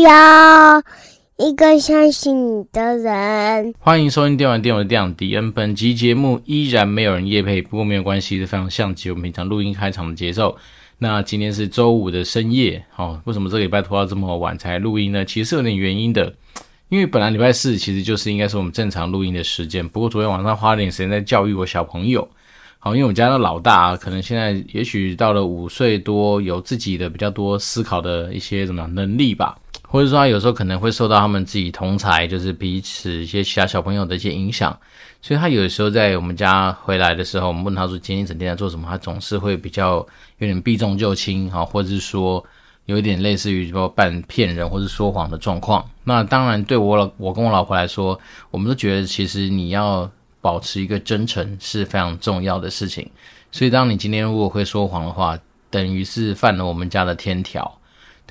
要一个相信你的人。欢迎收听电玩电玩的电迪恩。本集节目依然没有人夜配，不过没有关系，是非常像极我们平常录音开场的节奏。那今天是周五的深夜，哦，为什么这个礼拜拖到这么晚才录音呢？其实是有点原因的，因为本来礼拜四其实就是应该是我们正常录音的时间，不过昨天晚上花了点时间在教育我小朋友。好，因为我家的老大可能现在也许到了五岁多，有自己的比较多思考的一些什么能力吧，或者说他有时候可能会受到他们自己同才，就是彼此一些其他小朋友的一些影响，所以他有的时候在我们家回来的时候，我们问他说今天一整天在做什么，他总是会比较有点避重就轻，哈，或者是说有一点类似于说半骗人或者说谎的状况。那当然对我老我跟我老婆来说，我们都觉得其实你要。保持一个真诚是非常重要的事情，所以当你今天如果会说谎的话，等于是犯了我们家的天条。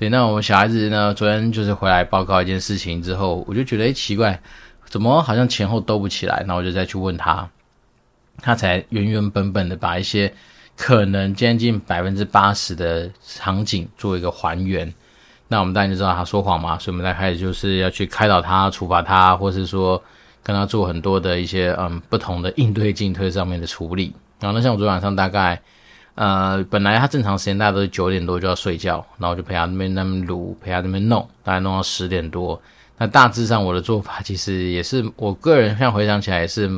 对，那我们小孩子呢，昨天就是回来报告一件事情之后，我就觉得诶奇怪，怎么好像前后兜不起来？那我就再去问他，他才原原本本的把一些可能将近百分之八十的场景做一个还原。那我们当然就知道他说谎嘛，所以我们再开始就是要去开导他、处罚他，或是说。跟他做很多的一些嗯不同的应对进退上面的处理，然后那像我昨天晚上大概呃本来他正常时间大概都是九点多就要睡觉，然后就陪他那边那边撸，陪他那边弄，大概弄到十点多。那大致上我的做法其实也是我个人现在回想起来也是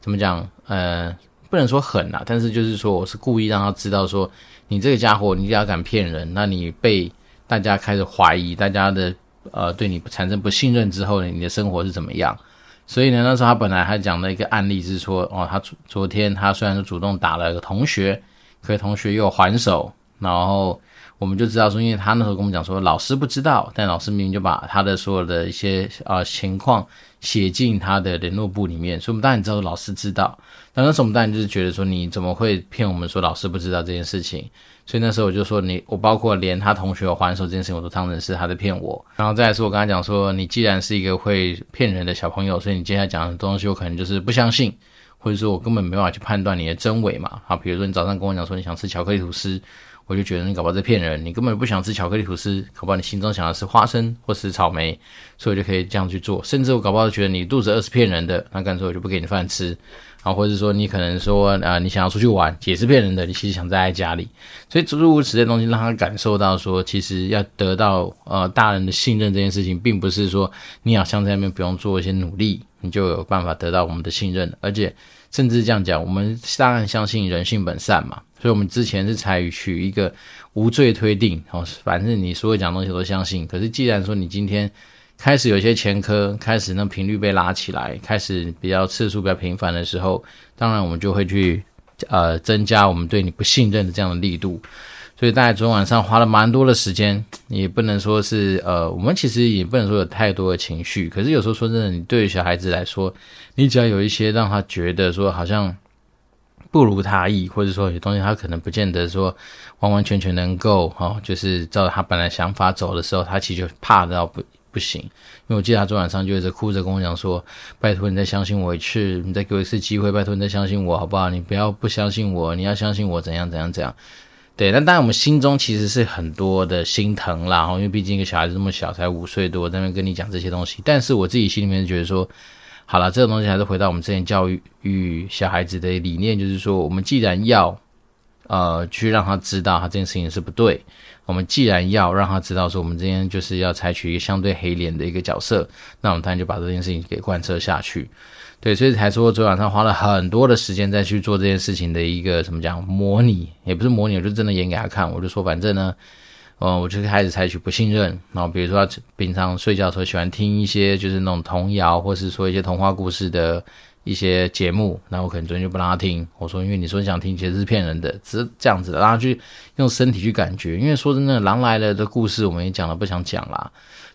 怎么讲呃不能说狠啊，但是就是说我是故意让他知道说你这个家伙你只要敢骗人，那你被大家开始怀疑，大家的呃对你产生不信任之后呢，你的生活是怎么样？所以呢，那时候他本来还讲了一个案例是说，哦，他昨昨天他虽然是主动打了一个同学，可是同学又还手，然后我们就知道说，因为他那时候跟我们讲说，老师不知道，但老师明明就把他的所有的一些啊、情况写进他的联络簿里面，所以我们当然知道老师知道，但那时候我们当然就是觉得说，你怎么会骗我们说老师不知道这件事情？所以那时候我就说你，我包括连他同学还手这件事情，我都当成是他在骗我。然后再来是我跟他讲说，你既然是一个会骗人的小朋友，所以你接下来讲的东西，我可能就是不相信，或者说我根本没办法去判断你的真伪嘛。好，比如说你早上跟我讲说你想吃巧克力吐司，我就觉得你搞不好在骗人，你根本不想吃巧克力吐司，搞不好你心中想的是花生或是草莓，所以我就可以这样去做。甚至我搞不好觉得你肚子饿是骗人的，那干脆我就不给你饭吃。啊，或者说你可能说，啊、你想要出去玩也是骗人的，你其实想待在家里，所以诸如此类东西让他感受到说，其实要得到呃大人的信任这件事情，并不是说你好像在那边不用做一些努力，你就有办法得到我们的信任，而且甚至这样讲，我们当然相信人性本善嘛，所以我们之前是采取一个无罪推定，哦，反正你所有讲东西都相信，可是既然说你今天。开始有些前科，开始那频率被拉起来，开始比较次数比较频繁的时候，当然我们就会去呃增加我们对你不信任的这样的力度。所以大概昨天晚上花了蛮多的时间，也不能说是呃，我们其实也不能说有太多的情绪。可是有时候说真的，你对于小孩子来说，你只要有一些让他觉得说好像不如他意，或者说有东西他可能不见得说完完全全能够哈、就是照他本来想法走的时候，他其实就怕到不。不行，因为我记得他昨晚上就一直哭着跟我讲说：“拜托你再相信我一次，你再给我一次机会，拜托你再相信我好不好？你不要不相信我，你要相信我怎样怎样怎样。”对，那当然我们心中其实是很多的心疼啦，因为毕竟一个小孩子这么小，才五岁多，在那边跟你讲这些东西。但是我自己心里面觉得说，好了，这个东西还是回到我们之前教育小孩子的理念，就是说，我们既然要呃去让他知道他这件事情是不对。我们既然要让他知道说，我们今天就是要采取一个相对黑脸的一个角色，那我们当然就把这件事情给贯彻下去。对，所以才说昨晚上花了很多的时间再去做这件事情的一个怎么讲模拟，也不是模拟，我就真的演给他看。我就说，反正呢，嗯，我就开始采取不信任。然后比如说他平常睡觉的时候喜欢听一些就是那种童谣，或是说一些童话故事的。一些节目，那我可能昨天就不让他听。我说，因为你说你想听，其实是骗人的，只是这样子的，让他去用身体去感觉。因为说真的，狼来了的故事我们也讲了，不想讲啦。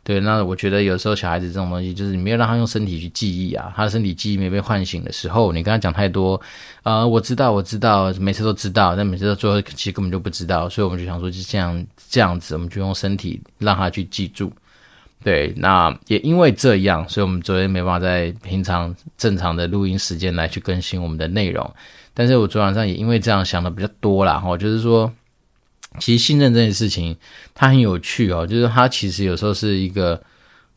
对，那我觉得有时候小孩子这种东西，就是你没有让他用身体去记忆啊，他的身体记忆没被唤醒的时候，你跟他讲太多，呃，我知道，我知道，每次都知道，但每次到最后其实根本就不知道。所以我们就想说，就这样这样子，我们就用身体让他去记住。对，那也因为这样，所以我们昨天没办法在平常正常的录音时间来去更新我们的内容。但是我昨晚上也因为这样想的比较多啦，哈，就是说，其实信任这件事情它很有趣哦，就是它其实有时候是一个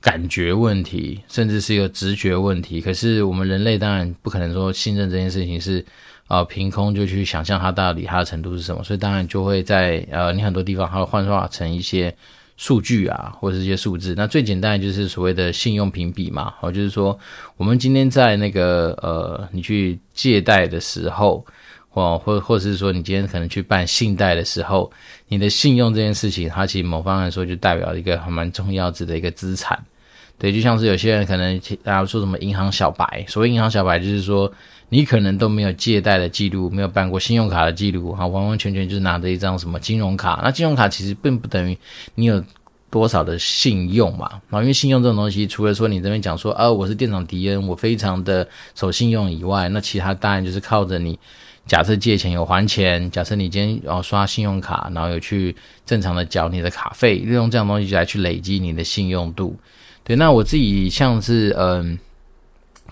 感觉问题，甚至是一个直觉问题。可是我们人类当然不可能说信任这件事情是呃凭空就去想象它到底它的程度是什么，所以当然就会在呃你很多地方它会幻化成一些。数据啊，或者是一些数字，那最简单就是所谓的信用评比嘛，哦，就是说我们今天在那个呃，你去借贷的时候，或或或是说你今天可能去办信贷的时候，你的信用这件事情，它其实某方面来说就代表一个还蛮重要值的一个资产。对，就像是有些人可能大家说什么银行小白，所谓银行小白就是说。你可能都没有借贷的记录，没有办过信用卡的记录，哈，完完全全就是拿着一张什么金融卡。那金融卡其实并不等于你有多少的信用嘛，啊，因为信用这种东西，除了说你这边讲说，啊，我是店长迪恩，我非常的守信用以外，那其他当然就是靠着你，假设借钱有还钱，假设你今天要刷信用卡，然后有去正常的缴你的卡费，利用这样东西来去累积你的信用度。对，那我自己像是嗯。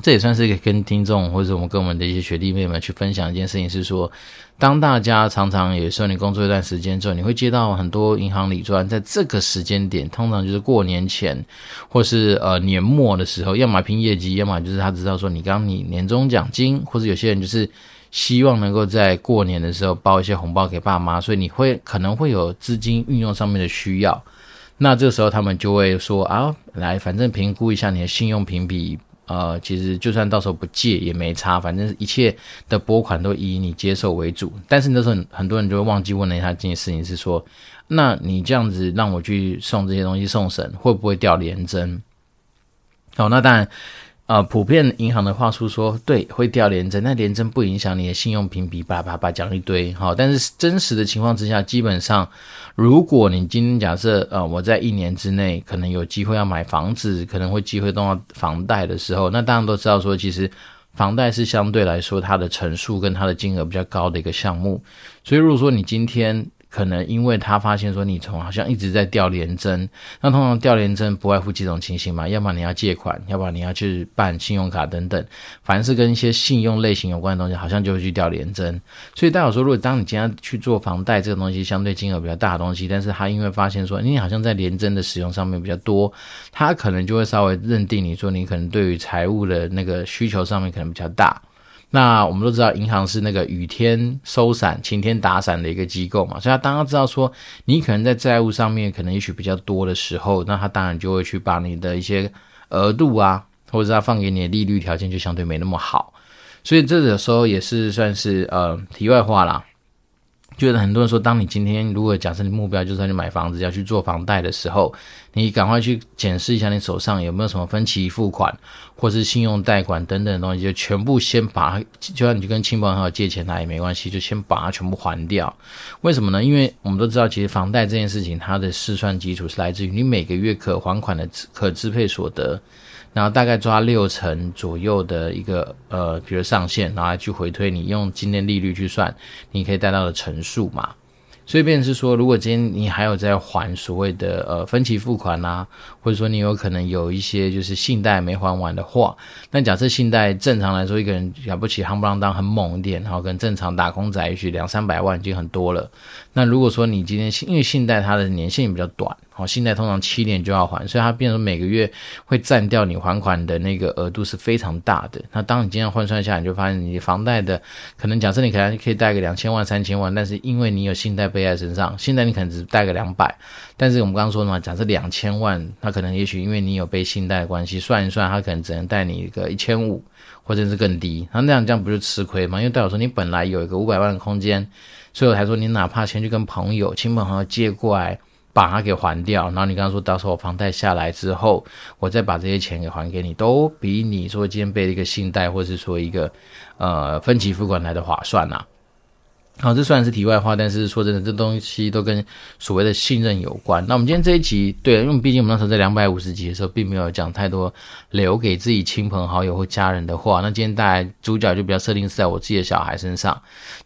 这也算是跟听众或者我们跟我们的一些学弟妹们去分享一件事情，是说，当大家常常有时候你工作一段时间之后，你会接到很多银行理专，在这个时间点，通常就是过年前或是呃年末的时候，要么拼业绩，要么就是他知道说你刚你年终奖金，或者有些人就是希望能够在过年的时候包一些红包给爸妈，所以你会可能会有资金运用上面的需要，那这时候他们就会说啊，来，反正评估一下你的信用评比。呃，其实就算到时候不借也没差，反正一切的拨款都以你接受为主。但是那时候很多人就会忘记问了一下这件事情，是说，那你这样子让我去送这些东西送神，会不会掉连针？好，那当然。呃，普遍银行的话术说，对，会掉联征，那联征不影响你的信用评比，叭叭叭讲一堆，好，但是真实的情况之下，基本上，如果你今天假设，呃，我在一年之内可能有机会要买房子，可能会机会动到房贷的时候，那大家都知道说，其实房贷是相对来说它的成数跟它的金额比较高的一个项目，所以如果说你今天。可能因为他发现说你从好像一直在掉联征，那通常掉联征不外乎几种情形嘛，要么你要借款，要不然你要去办信用卡等等，凡是跟一些信用类型有关的东西，好像就会去掉联征。所以代表说，如果当你今天去做房贷这个东西，相对金额比较大的东西，但是他因为发现说你好像在联征的使用上面比较多，他可能就会稍微认定你说你可能对于财务的那个需求上面可能比较大。那我们都知道，银行是那个雨天收伞、晴天打伞的一个机构嘛，所以他当他知道说你可能在债务上面可能也许比较多的时候，那他当然就会去把你的一些额度啊，或者是他放给你的利率条件就相对没那么好，所以这个时候也是算是呃题外话啦。觉得很多人说，当你今天如果假设你目标就是要去买房子，要去做房贷的时候，你赶快去检视一下你手上有没有什么分期付款，或是信用贷款等等的东西，就全部先把，就算你去跟亲朋好友借钱，那也没关系，就先把它全部还掉。为什么呢？因为我们都知道，其实房贷这件事情，它的试算基础是来自于你每个月可还款的可支配所得。然后大概抓六成左右的一个呃，比如上限，然后去回推，你用今天利率去算，你可以贷到的成数嘛。所以，变成是说，如果今天你还有在还所谓的呃分期付款呐、啊，或者说你有可能有一些就是信贷没还完的话，那假设信贷正常来说一个人了不起夯不啷当很猛一点，然后跟正常打工仔也许两三百万已经很多了。那如果说你今天因为信贷它的年限也比较短。好，信贷通常七年就要还，所以它变成每个月会占掉你还款的那个额度是非常大的。那当你今天换算下来，你就发现你房贷的可能假设你可能可以贷个两千万、三千万，但是因为你有信贷背在身上，信贷你可能只贷个两百，但是我们刚刚说的嘛，假设两千万，那可能也许因为你有背信贷的关系，算一算，它可能只能贷你一个一千五，或者是更低。那那样这样不就吃亏吗？因为代表说你本来有一个五百万的空间，所以我才说你哪怕先去跟朋友、亲朋好友借过来。把它给还掉，然后你刚刚说到时候房贷下来之后，我再把这些钱给还给你，都比你说今天背了一个信贷，或是说一个呃分期付款来的划算呐、啊。好，这虽然是题外话，但是说真的，这东西都跟所谓的信任有关。那我们今天这一集，对，因为毕竟我们那时候在两百五十集的时候，并没有讲太多留给自己亲朋好友或家人的话。那今天带来主角就比较设定是在我自己的小孩身上。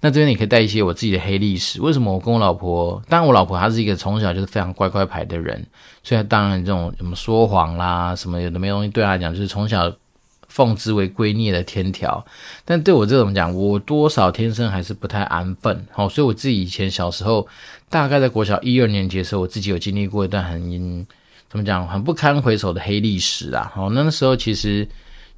那这边你可以带一些我自己的黑历史。为什么我跟我老婆，当然我老婆她是一个从小就是非常乖乖牌的人，所以当然这种什么说谎啦，什么有的没东西，对她来讲就是从小。奉之为圭臬的天条。但对我这种讲，我多少天生还是不太安分，好，所以我自己以前小时候，大概在国小一二年级的时候，我自己有经历过一段很怎么讲，很不堪回首的黑历史啊。好，那时候其实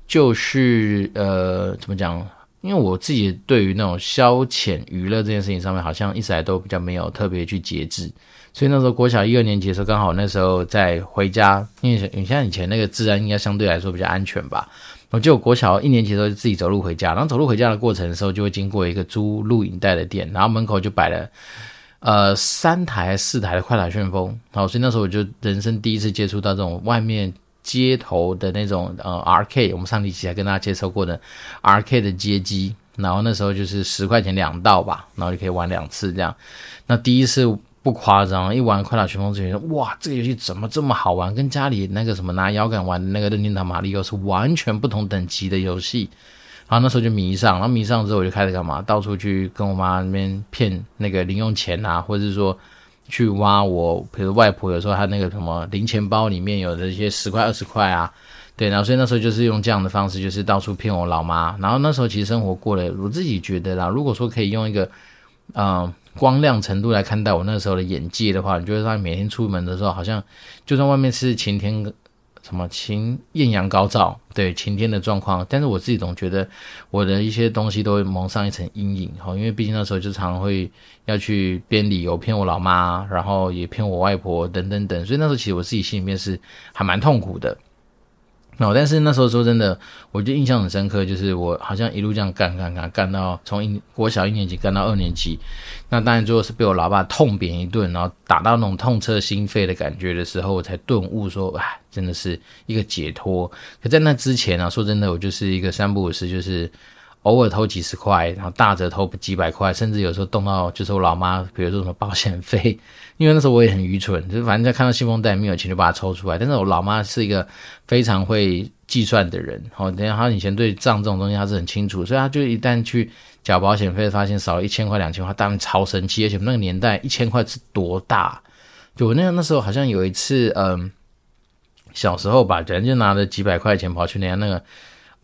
就是呃，怎么讲？因为我自己对于那种消遣娱乐这件事情上面，好像一直来都比较没有特别去节制，所以那时候国小一二年级的时候，刚好那时候在回家，因为你像以前那个治安应该相对来说比较安全吧。我就国小一年级的时候就自己走路回家，然后走路回家的过程的时候，就会经过一个租录影带的店，然后门口就摆了呃三台四台的快打旋风，好，所以那时候我就人生第一次接触到这种外面。街头的那种呃 R K，我们上一期还跟大家介绍过的 R K 的街机，然后那时候就是十块钱两道吧，然后就可以玩两次这样。那第一次不夸张，一玩快打旋风就觉得哇，这个游戏怎么这么好玩？跟家里那个什么拿摇杆玩的那个任天堂玛利欧是完全不同等级的游戏。然后那时候就迷上，然后迷上之后我就开始干嘛？到处去跟我妈那边骗那个零用钱啊，或者是说。去挖我，比如外婆有时候她那个什么零钱包里面有的一些十块二十块啊，对，然后所以那时候就是用这样的方式，就是到处骗我老妈。然后那时候其实生活过得，我自己觉得啦，如果说可以用一个，嗯、光亮程度来看待我那时候的眼界的话，你觉得他每天出门的时候，好像就算外面是晴天。什么晴艳阳高照，对晴天的状况，但是我自己总觉得我的一些东西都会蒙上一层阴影，哈，因为毕竟那时候就常会要去编理由骗我老妈，然后也骗我外婆等等等，所以那时候其实我自己心里面是还蛮痛苦的。哦，但是那时候说真的，我就印象很深刻，就是我好像一路这样干干干干到从一国小一年级干到二年级，那当然最后是被我老爸痛扁一顿，然后打到那种痛彻心扉的感觉的时候，我才顿悟说，哎，真的是一个解脱。可在那之前啊，说真的，我就是一个三不五时就是。偶尔偷几十块，然后大则偷几百块，甚至有时候动到就是我老妈，比如说什么保险费，因为那时候我也很愚蠢，就是反正看到信封袋没有钱就把它抽出来。但是我老妈是一个非常会计算的人，好，等下她以前对账这种东西她是很清楚，所以她就一旦去缴保险费，发现少了一千块两千块，当然超生气，而且那个年代一千块是多大？就我那那时候好像有一次，嗯，小时候吧，人就拿着几百块钱跑去人家那个。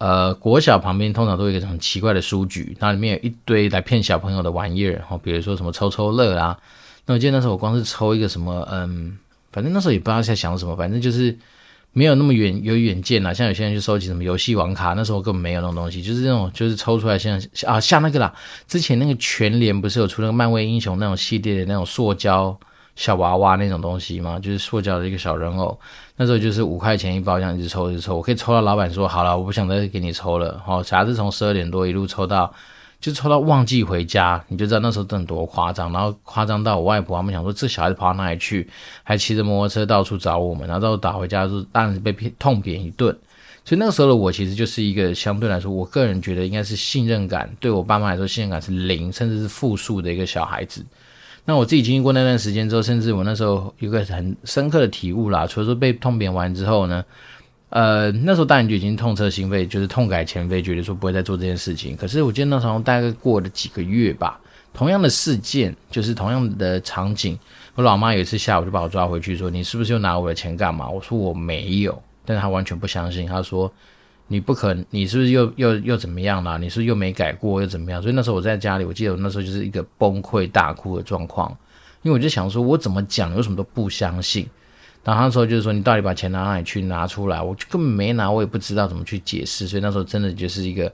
呃，国小旁边通常都有一个很奇怪的书局，那里面有一堆来骗小朋友的玩意儿，哈，比如说什么抽抽乐啊。那我记得那时候我光是抽一个什么，嗯，反正那时候也不知道在想什么，反正就是没有那么远有远见啦。像有些人去收集什么游戏网卡，那时候根本没有那种东西，就是那种就是抽出来像啊像那个啦，之前那个全联不是有出那个漫威英雄那种系列的那种塑胶。小娃娃那种东西嘛，就是塑胶的一个小人偶。那时候就是五块钱一包，这样一直抽一直抽。我可以抽到老板说好了，我不想再给你抽了。好，小孩子从十二点多一路抽到，就抽到忘记回家。你就知道那时候真的多夸张。然后夸张到我外婆他们想说，这小孩子跑到哪里去，还骑着摩托车到处找我们。然后到打回家就当然是被痛扁一顿。所以那个时候的我其实就是一个相对来说，我个人觉得应该是信任感对我爸妈来说信任感是零，甚至是负数的一个小孩子。那我自己经历过那段时间之后，甚至我那时候有个很深刻的体悟啦。除了说被痛扁完之后呢，呃，那时候当然就已经痛彻心扉，就是痛改前非，觉得说不会再做这件事情。可是我记得那时候大概过了几个月吧，同样的事件，就是同样的场景，我老妈有一次下午就把我抓回去说：“你是不是又拿我的钱干嘛？”我说：“我没有。”但是她完全不相信，她说。你不可能，你是不是又又又怎么样了？你是不是又没改过又怎么样？所以那时候我在家里，我记得我那时候就是一个崩溃大哭的状况，因为我就想说，我怎么讲，有什么都不相信。然后那时候就是说，你到底把钱拿哪里去拿出来？我就根本没拿，我也不知道怎么去解释。所以那时候真的就是一个。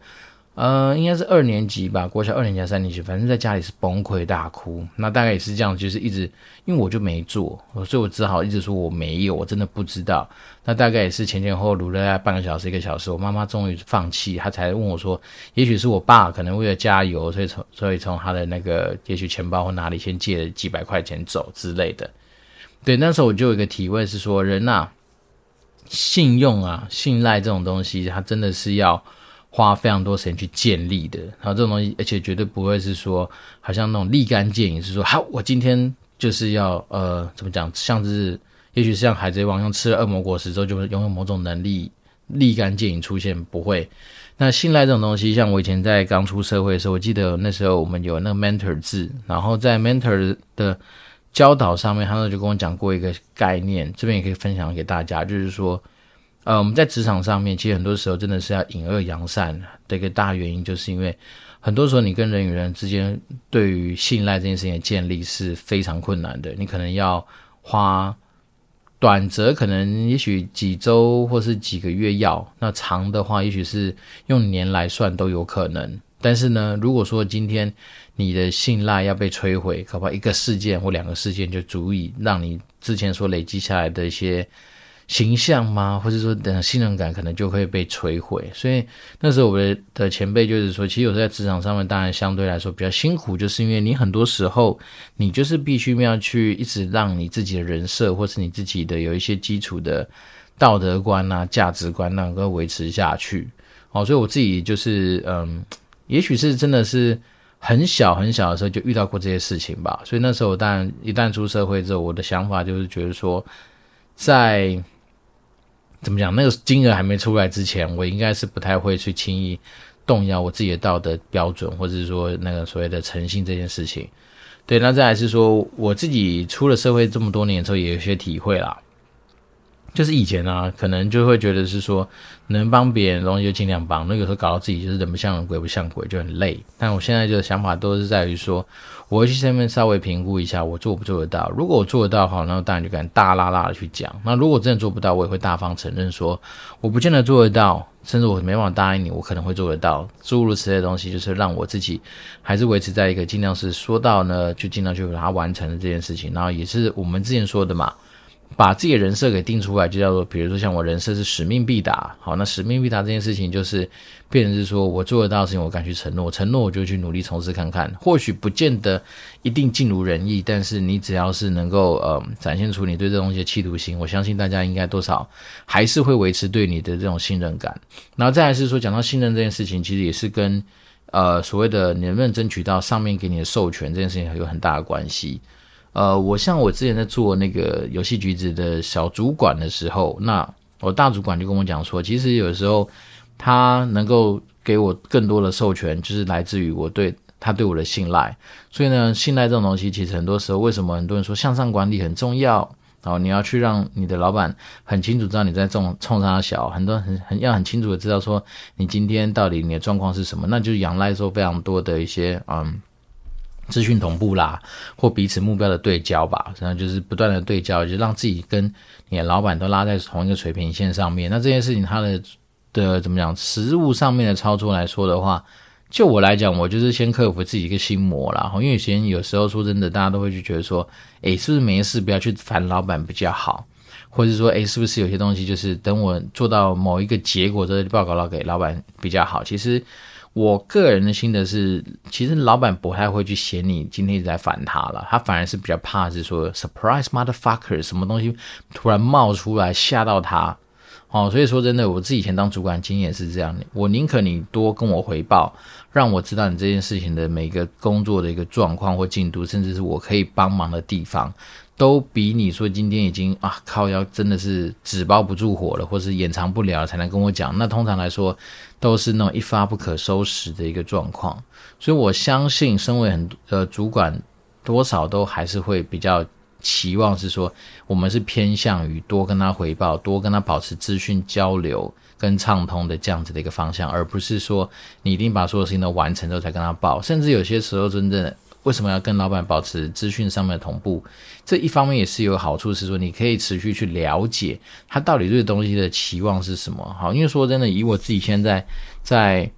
呃，应该是二年级吧，国小二年级三年级，反正在家里是崩溃大哭。那大概也是这样，就是一直，因为我就没做，所以我只好一直说我没有，我真的不知道。那大概也是前前后后撸了半个小时一个小时，我妈妈终于放弃，她才问我说，也许是我爸可能为了加油，所以从所以从他的那个也许钱包或哪里先借了几百块钱走之类的。对，那时候我就有一个体会是说，人呐、啊，信用啊，信赖这种东西，它真的是要。花非常多时间去建立的，然后这种东西，而且绝对不会是说，好像那种立竿见影，是说，好，我今天就是要，呃，怎么讲，像是，也许是像海贼王，用吃了恶魔果实之后，就会拥有某种能力，立竿见影出现，不会。那信赖这种东西，像我以前在刚出社会的时候，我记得那时候我们有那个 mentor 制，然后在 mentor 的教导上面，他们就跟我讲过一个概念，这边也可以分享给大家，就是说。呃，我们在职场上面，其实很多时候真的是要隐恶扬善的一个大原因，就是因为很多时候你跟人与人之间对于信赖这件事情的建立是非常困难的，你可能要花。短则可能也许几周或是几个月要，那长的话也许是用年来算都有可能。但是呢，如果说今天你的信赖要被摧毁，恐怕一个事件或两个事件就足以让你之前所累积下来的一些。形象吗？或者说等信任感可能就会被摧毁。所以那时候我的的前辈就是说，其实有时候在职场上面，当然相对来说比较辛苦，就是因为你很多时候你就是必须要去一直让你自己的人设，或是你自己的有一些基础的道德观啊、价值观能够维持下去。哦，所以我自己就是嗯，也许是真的是很小很小的时候就遇到过这些事情吧。所以那时候我当然一旦出社会之后，我的想法就是觉得说，在怎么讲？那个金额还没出来之前，我应该是不太会去轻易动摇我自己的道德标准，或者是说那个所谓的诚信这件事情。对，那再来是说，我自己出了社会这么多年之后，也有一些体会了。就是以前啊，可能就会觉得是说，能帮别人的东西就尽量帮，那有时候搞到自己就是人不像人，鬼不像鬼，就很累。但我现在就想法都是在于说，我会去上面稍微评估一下，我做不做得到。如果我做得到，好，那当然就敢大剌剌的去讲。那如果真的做不到，我也会大方承认说，我不见得做得到，甚至我没办法答应你，我可能会做得到。诸如此类的东西，就是让我自己还是维持在一个尽量是说到呢，就尽量去把它完成的这件事情。然后也是我们之前说的嘛。把自己的人设给定出来，就叫做，比如说像我人设是使命必达，好，那使命必达这件事情就是，变成是说我做得到的事情，我敢去承诺，承诺我就去努力从事看看，或许不见得一定尽如人意，但是你只要是能够呃展现出你对这东西的企图心，我相信大家应该多少还是会维持对你的这种信任感。然后再来是说，讲到信任这件事情，其实也是跟呃所谓的你能不能争取到上面给你的授权这件事情有很大的关系。呃，我像我之前在做那个游戏橘子的小主管的时候，那我大主管就跟我讲说，其实有时候他能够给我更多的授权，就是来自于我对他对我的信赖。所以呢，信赖这种东西，其实很多时候为什么很多人说向上管理很重要？然后你要去让你的老板很清楚知道你在冲冲他小，很多很很要很清楚的知道说你今天到底你的状况是什么，那就是仰赖说非常多的一些嗯。资讯同步啦，或彼此目标的对焦吧，然后就是不断的对焦，就让自己跟你的老板都拉在同一个水平线上面。那这件事情它的的怎么讲，实务上面的操作来说的话，就我来讲，我就是先克服自己一个心魔啦。因为以前有时候说真的，大家都会去觉得说，诶，是不是没事不要去烦老板比较好，或者说，诶，是不是有些东西就是等我做到某一个结果之后报告到给老板比较好？其实。我个人的心得是，其实老板不太会去嫌你今天一直在烦他了，他反而是比较怕是说 surprise motherfucker 什么东西突然冒出来吓到他。哦，所以说真的，我自己以前当主管经验是这样的，我宁可你多跟我回报，让我知道你这件事情的每个工作的一个状况或进度，甚至是我可以帮忙的地方。都比你说今天已经啊靠腰真的是纸包不住火了，或是掩藏不了才能跟我讲。那通常来说都是那种一发不可收拾的一个状况。所以我相信，身为很呃主管，多少都还是会比较期望是说，我们是偏向于多跟他回报，多跟他保持资讯交流跟畅通的这样子的一个方向，而不是说你一定把所有事情都完成之后才跟他报。甚至有些时候，真正为什么要跟老板保持资讯上面的同步？这一方面也是有好处，是说你可以持续去了解他到底对东西的期望是什么。好，因为说真的，以我自己现在在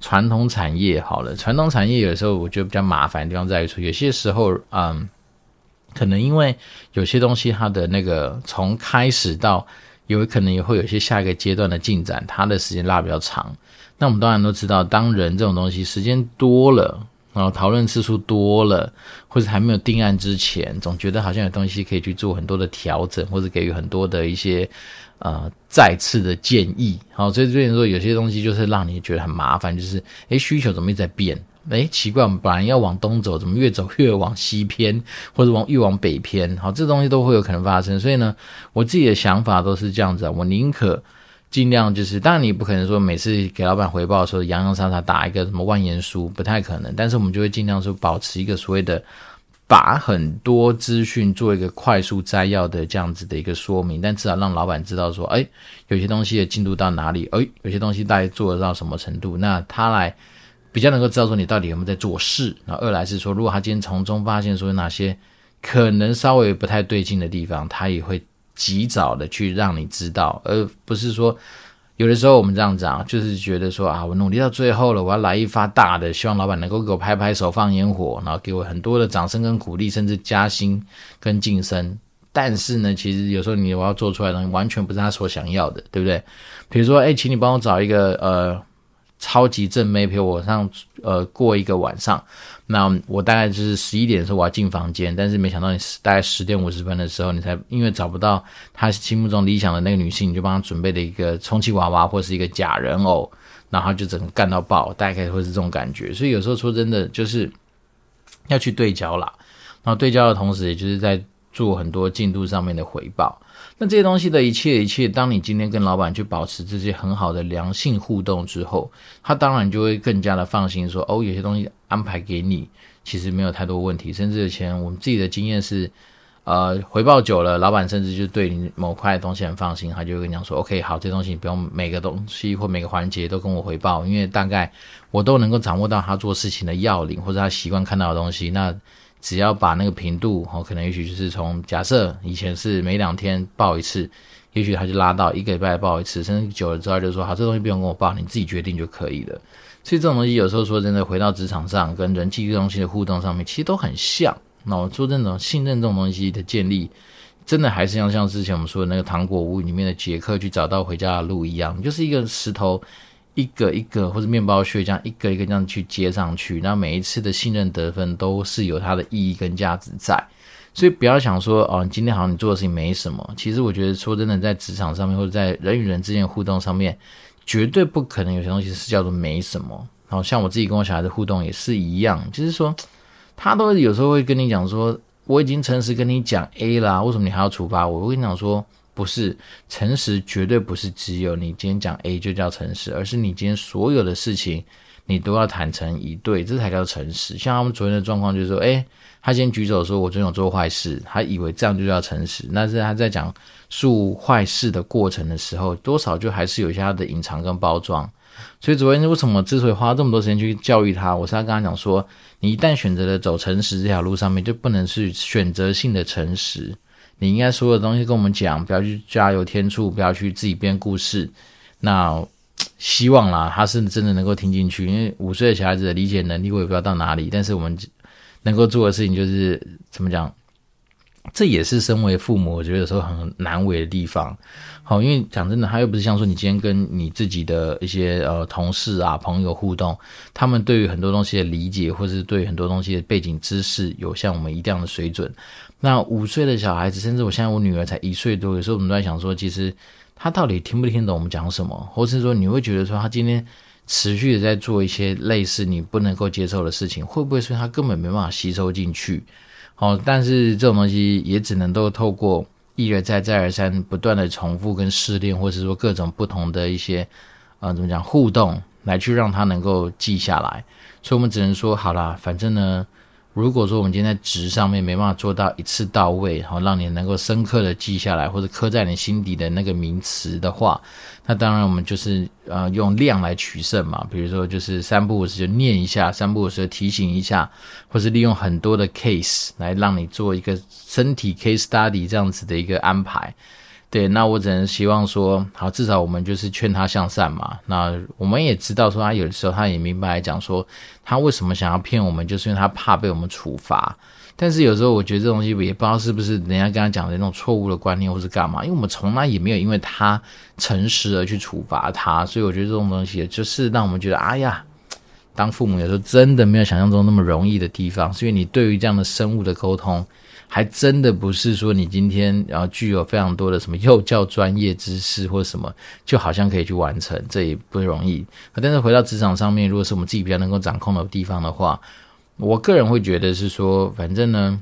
传统产业好了，传统产业有时候我觉得比较麻烦的地方在于说，有些时候，嗯，可能因为有些东西它的那个从开始到有可能也会有些下一个阶段的进展，它的时间拉比较长。那我们当然都知道，当人这种东西时间多了。然后讨论次数多了，或者还没有定案之前，总觉得好像有东西可以去做很多的调整，或者给予很多的一些呃再次的建议。好，所以这边说有些东西就是让你觉得很麻烦，就是诶需求怎么一直在变？诶奇怪，我们本来要往东走，怎么越走越往西偏，或者往越往北偏？好，这东西都会有可能发生。所以呢，我自己的想法都是这样子啊，我宁可。尽量就是，当然你不可能说每次给老板回报的时候洋洋洒洒打一个什么万言书，不太可能。但是我们就会尽量说保持一个所谓的把很多资讯做一个快速摘要的这样子的一个说明，但至少让老板知道说，哎，有些东西的进度到哪里，哎，有些东西大概做得到什么程度，那他来比较能够知道说你到底有没有在做事。然后二来是说，如果他今天从中发现说有哪些可能稍微不太对劲的地方，他也会及早的去让你知道，而不是说。有的时候我们这样讲，就是觉得说啊，我努力到最后了，我要来一发大的，希望老板能够给我拍拍手、放烟火，然后给我很多的掌声跟鼓励，甚至加薪跟晋升。但是呢，其实有时候你我要做出来的东西，完全不是他所想要的，对不对？比如说，哎，请你帮我找一个呃。超级正妹陪我上呃过一个晚上，那我大概就是十一点的时候我要进房间，但是没想到你大概十点五十分的时候，你才因为找不到他心目中理想的那个女性，你就帮他准备了一个充气娃娃或是一个假人偶，然后就整个干到爆，大概会是这种感觉。所以有时候说真的，就是要去对焦啦，然后对焦的同时，也就是在做很多进度上面的回报。那这些东西的一切一切，当你今天跟老板去保持这些很好的良性互动之后，他当然就会更加的放心，说哦，有些东西安排给你，其实没有太多问题。甚至以前我们自己的经验是，呃，回报久了，老板甚至就对你某块东西很放心，他就会跟你讲说，OK，好，这东西你不用每个东西或每个环节都跟我回报，因为大概我都能够掌握到他做事情的要领或者他习惯看到的东西。那只要把那个频度，哦，可能也许就是从假设以前是每两天报一次，也许他就拉到一个礼拜报一次，甚至久了之后就说好，这东西不用跟我报，你自己决定就可以了。所以这种东西有时候说真的，回到职场上跟人际东西的互动上面，其实都很像。那我说这种信任这种东西的建立，真的还是像像之前我们说的那个糖果屋里面的杰克去找到回家的路一样，就是一个石头。一个一个或者面包屑这样一个一个这样去接上去，那每一次的信任得分都是有它的意义跟价值在，所以不要想说哦，今天好像你做的事情没什么。其实我觉得说真的，在职场上面或者在人与人之间的互动上面，绝对不可能有些东西是叫做没什么。然后像我自己跟我小孩的互动也是一样，就是说他都有时候会跟你讲说，我已经诚实跟你讲 A 啦，为什么你还要处罚我？我跟你讲说。不是诚实，绝对不是只有你今天讲 A 就叫诚实，而是你今天所有的事情，你都要坦诚以对，这才叫诚实。像他们昨天的状况就是说，哎，他先举手说我真有做坏事，他以为这样就叫诚实，但是他在讲述坏事的过程的时候，多少就还是有一些他的隐藏跟包装。所以昨天为什么之所以花这么多时间去教育他，我是要跟他讲说，你一旦选择了走诚实这条路上面，就不能是选择性的诚实。你应该所有的东西跟我们讲，不要去加油添醋，不要去自己编故事。那希望啦，他是真的能够听进去，因为五岁的小孩子的理解能力我也不知道到哪里，但是我们能够做的事情就是怎么讲，这也是身为父母我觉得有时候很难为的地方。好，因为讲真的，他又不是像说你今天跟你自己的一些呃同事啊朋友互动，他们对于很多东西的理解，或是对很多东西的背景知识，有像我们一样的水准。那五岁的小孩子，甚至我现在我女儿才一岁多，有时候我们都在想说，其实他到底听不听懂我们讲什么，或是说你会觉得说他今天持续的在做一些类似你不能够接受的事情，会不会是他根本没办法吸收进去？好，但是这种东西也只能都透过一而再再而三不断的重复跟试炼，或是说各种不同的一些呃怎么讲互动，来去让他能够记下来。所以我们只能说好啦，反正呢。如果说我们今天在值上面没办法做到一次到位，好让你能够深刻的记下来，或者刻在你心底的那个名词的话，那当然我们就是呃用量来取胜嘛。比如说就是三不五时就念一下，三不五时提醒一下，或是利用很多的 case 来让你做一个身体 case study 这样子的一个安排。对，那我只能希望说，好，至少我们就是劝他向善嘛。那我们也知道说，他有的时候他也明白讲说，他为什么想要骗我们，就是因为他怕被我们处罚。但是有时候我觉得这东西也不知道是不是人家跟他讲的那种错误的观念，或是干嘛。因为我们从来也没有因为他诚实而去处罚他，所以我觉得这种东西就是让我们觉得，哎呀，当父母有时候真的没有想象中那么容易的地方。所以你对于这样的生物的沟通。还真的不是说你今天然后具有非常多的什么幼教专业知识或什么，就好像可以去完成，这也不容易。但是回到职场上面，如果是我们自己比较能够掌控的地方的话，我个人会觉得是说，反正呢，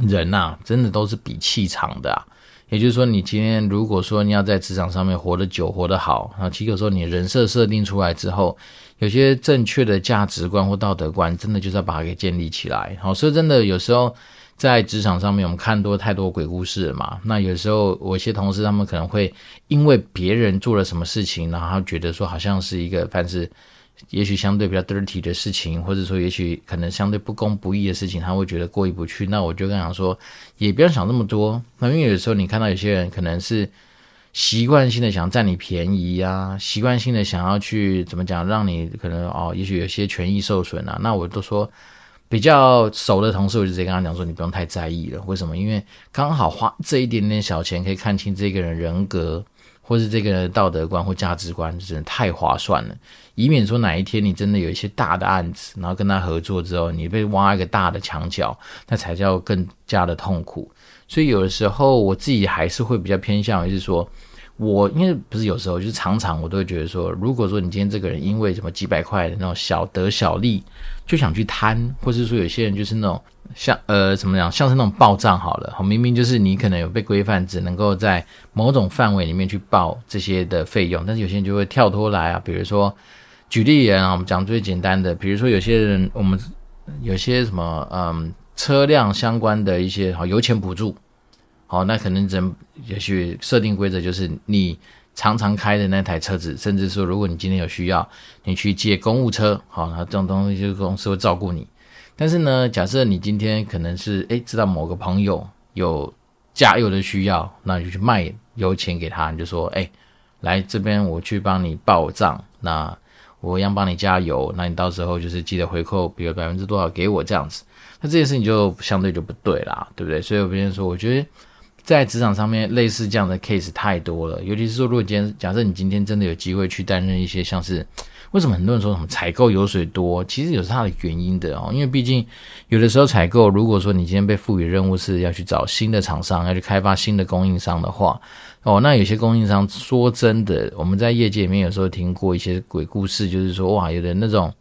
人呐、啊，真的都是比气场的啊。也就是说，你今天如果说你要在职场上面活得久、活得好，啊，其实有时候你人设设定出来之后，有些正确的价值观或道德观，真的就是要把它给建立起来。好，所以真的有时候在职场上面，我们看多太多鬼故事了嘛。那有时候我一些同事他们可能会因为别人做了什么事情，然后觉得说好像是一个凡是。也许相对比较 dirty 的事情，或者说也许可能相对不公不义的事情，他会觉得过意不去。那我就跟他说，也不要想那么多。那因为有时候你看到有些人可能是习惯性的想占你便宜啊，习惯性的想要去怎么讲，让你可能哦，也许有些权益受损啊。那我都说比较熟的同事，我就直接跟他讲说，你不用太在意了。为什么？因为刚好花这一点点小钱，可以看清这个人人格。或是这个人的道德观或价值观，真的太划算了。以免说哪一天你真的有一些大的案子，然后跟他合作之后，你被挖一个大的墙角，那才叫更加的痛苦。所以有的时候我自己还是会比较偏向于是说，我因为不是有时候，就是常常我都会觉得说，如果说你今天这个人因为什么几百块的那种小得小利，就想去贪，或是说有些人就是那种。像呃怎么样，像是那种报账好了，明明就是你可能有被规范，只能够在某种范围里面去报这些的费用，但是有些人就会跳脱来啊，比如说举例啊，我们讲最简单的，比如说有些人我们有些什么嗯车辆相关的一些好油钱补助，好，那可能只也许设定规则就是你常常开的那台车子，甚至说如果你今天有需要，你去借公务车，好，那这种东西就是公司会照顾你。但是呢，假设你今天可能是诶知道某个朋友有加油的需要，那你就去卖油钱给他，你就说诶来这边我去帮你报账，那我一样帮你加油，那你到时候就是记得回扣，比如百分之多少给我这样子，那这件事情就相对就不对啦，对不对？所以我跟你说，我觉得在职场上面类似这样的 case 太多了，尤其是说如果今天假设你今天真的有机会去担任一些像是。为什么很多人说什么采购油水多？其实有它的原因的哦，因为毕竟有的时候采购，如果说你今天被赋予任务是要去找新的厂商，要去开发新的供应商的话，哦，那有些供应商说真的，我们在业界里面有时候听过一些鬼故事，就是说哇，有的那种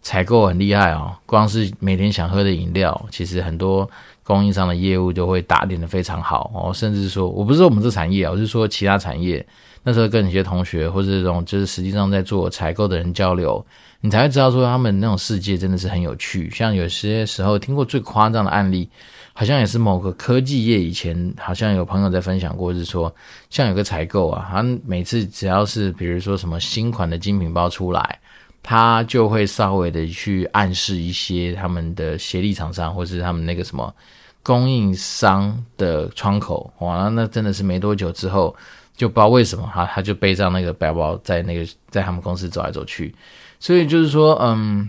采购很厉害哦，光是每天想喝的饮料，其实很多供应商的业务就会打点的非常好哦，甚至说我不是说我们这产业，我是说其他产业。那时候跟一些同学或者这种就是实际上在做采购的人交流，你才会知道说他们那种世界真的是很有趣。像有些时候听过最夸张的案例，好像也是某个科技业以前好像有朋友在分享过，是说像有个采购啊，他每次只要是比如说什么新款的精品包出来，他就会稍微的去暗示一些他们的协力厂商或是他们那个什么供应商的窗口，哇，那真的是没多久之后。就不知道为什么哈，他就背上那个背包，在那个在他们公司走来走去，所以就是说，嗯，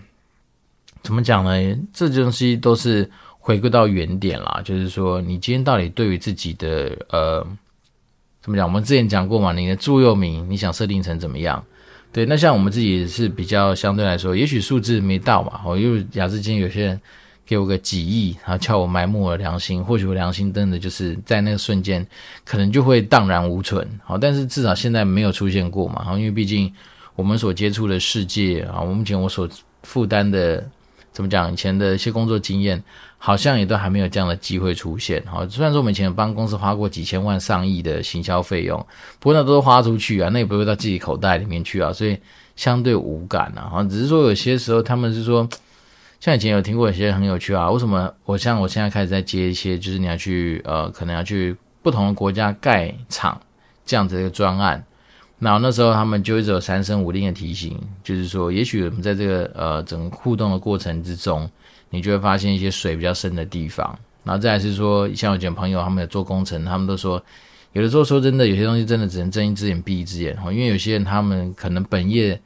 怎么讲呢？这些东西都是回归到原点啦，就是说，你今天到底对于自己的呃，怎么讲？我们之前讲过嘛，你的座右铭，你想设定成怎么样？对，那像我们自己是比较相对来说，也许数字没到嘛，我，因为假设今天有些人。给我个几亿，然后叫我埋没我的良心，或许我良心真的就是在那个瞬间，可能就会荡然无存。好，但是至少现在没有出现过嘛。好，因为毕竟我们所接触的世界啊，我目前我所负担的，怎么讲？以前的一些工作经验，好像也都还没有这样的机会出现。好，虽然说我们以前帮公司花过几千万、上亿的行销费用，不过那都是花出去啊，那也不会到自己口袋里面去啊，所以相对无感啊。好，只是说有些时候他们是说。像以前有听过一些很有趣啊，为什么我像我现在开始在接一些，就是你要去呃，可能要去不同的国家盖厂这样子的一个专案，然后那时候他们就一直有三生五令的提醒，就是说，也许我们在这个呃整个互动的过程之中，你就会发现一些水比较深的地方，然后再来是说，像我讲朋友他们有做工程，他们都说，有的时候说真的，有些东西真的只能睁一只眼闭一只眼，因为有些人他们可能本业。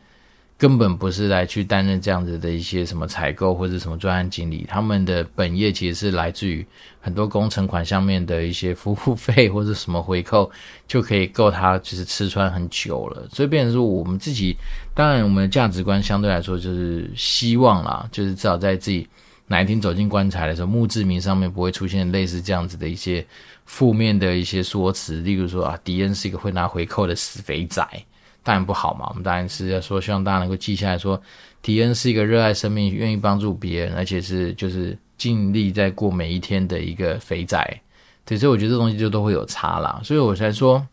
根本不是来去担任这样子的一些什么采购或者什么专案经理，他们的本业其实是来自于很多工程款上面的一些服务费或者什么回扣，就可以够他就是吃穿很久了。所以变成说我们自己，当然我们的价值观相对来说就是希望啦，就是至少在自己哪一天走进棺材的时候，墓志铭上面不会出现类似这样子的一些负面的一些说辞，例如说啊，迪恩是一个会拿回扣的死肥仔。当然不好嘛，我们当然是要说，希望大家能够记下来说，迪恩是一个热爱生命、愿意帮助别人，而且是就是尽力在过每一天的一个肥仔。对，所以我觉得这东西就都会有差啦。所以我才说，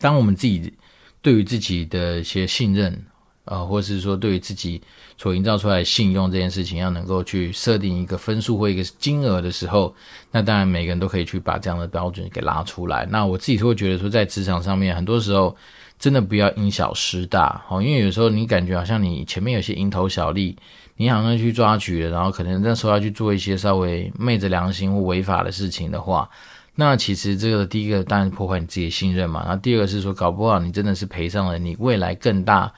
当我们自己对于自己的一些信任。呃，或是说对于自己所营造出来的信用这件事情，要能够去设定一个分数或一个金额的时候，那当然每个人都可以去把这样的标准给拉出来。那我自己是会觉得说，在职场上面，很多时候真的不要因小失大，哦，因为有时候你感觉好像你前面有些蝇头小利，你好像去抓取了，然后可能那时候要去做一些稍微昧着良心或违法的事情的话，那其实这个第一个当然破坏你自己的信任嘛，然后第二个是说，搞不好你真的是赔上了你未来更大。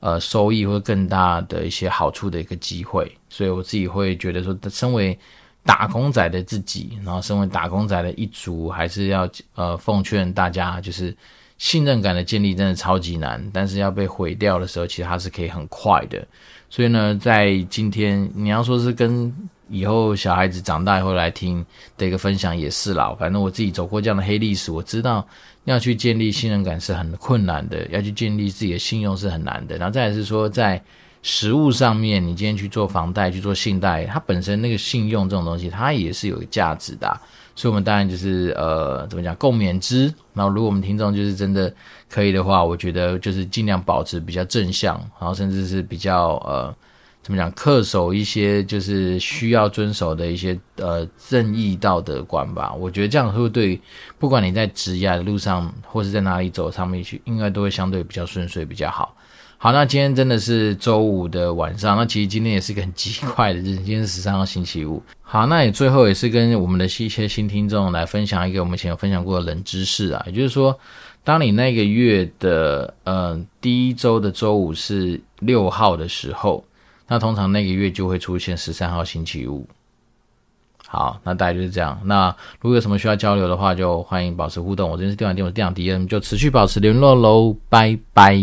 呃，收益或更大的一些好处的一个机会，所以我自己会觉得说，身为打工仔的自己，然后身为打工仔的一族，还是要呃奉劝大家，就是信任感的建立真的超级难，但是要被毁掉的时候，其实它是可以很快的。所以呢，在今天你要说是跟以后小孩子长大以后来听的一个分享也是啦，反正我自己走过这样的黑历史，我知道。要去建立信任感是很困难的，要去建立自己的信用是很难的。然后再来是说，在实物上面，你今天去做房贷、去做信贷，它本身那个信用这种东西，它也是有价值的。所以，我们当然就是呃，怎么讲，共勉之。然后，如果我们听众就是真的可以的话，我觉得就是尽量保持比较正向，然后甚至是比较呃。怎么讲？恪守一些就是需要遵守的一些呃正义道德观吧。我觉得这样会对，不管你在职业的路上或是在哪里走上面去，应该都会相对比较顺遂比较好。好，那今天真的是周五的晚上，那其实今天也是个很奇怪的日子，今天是十三号星期五。好，那也最后也是跟我们的一些新听众来分享一个我们以前有分享过的冷知识啊，也就是说，当你那个月的呃第一周的周五是六号的时候。那通常那个月就会出现十三号星期五。好，那大概就是这样。那如果有什么需要交流的话，就欢迎保持互动。我这边是电玩店，我是电玩 DM，，就持续保持联络喽，拜拜。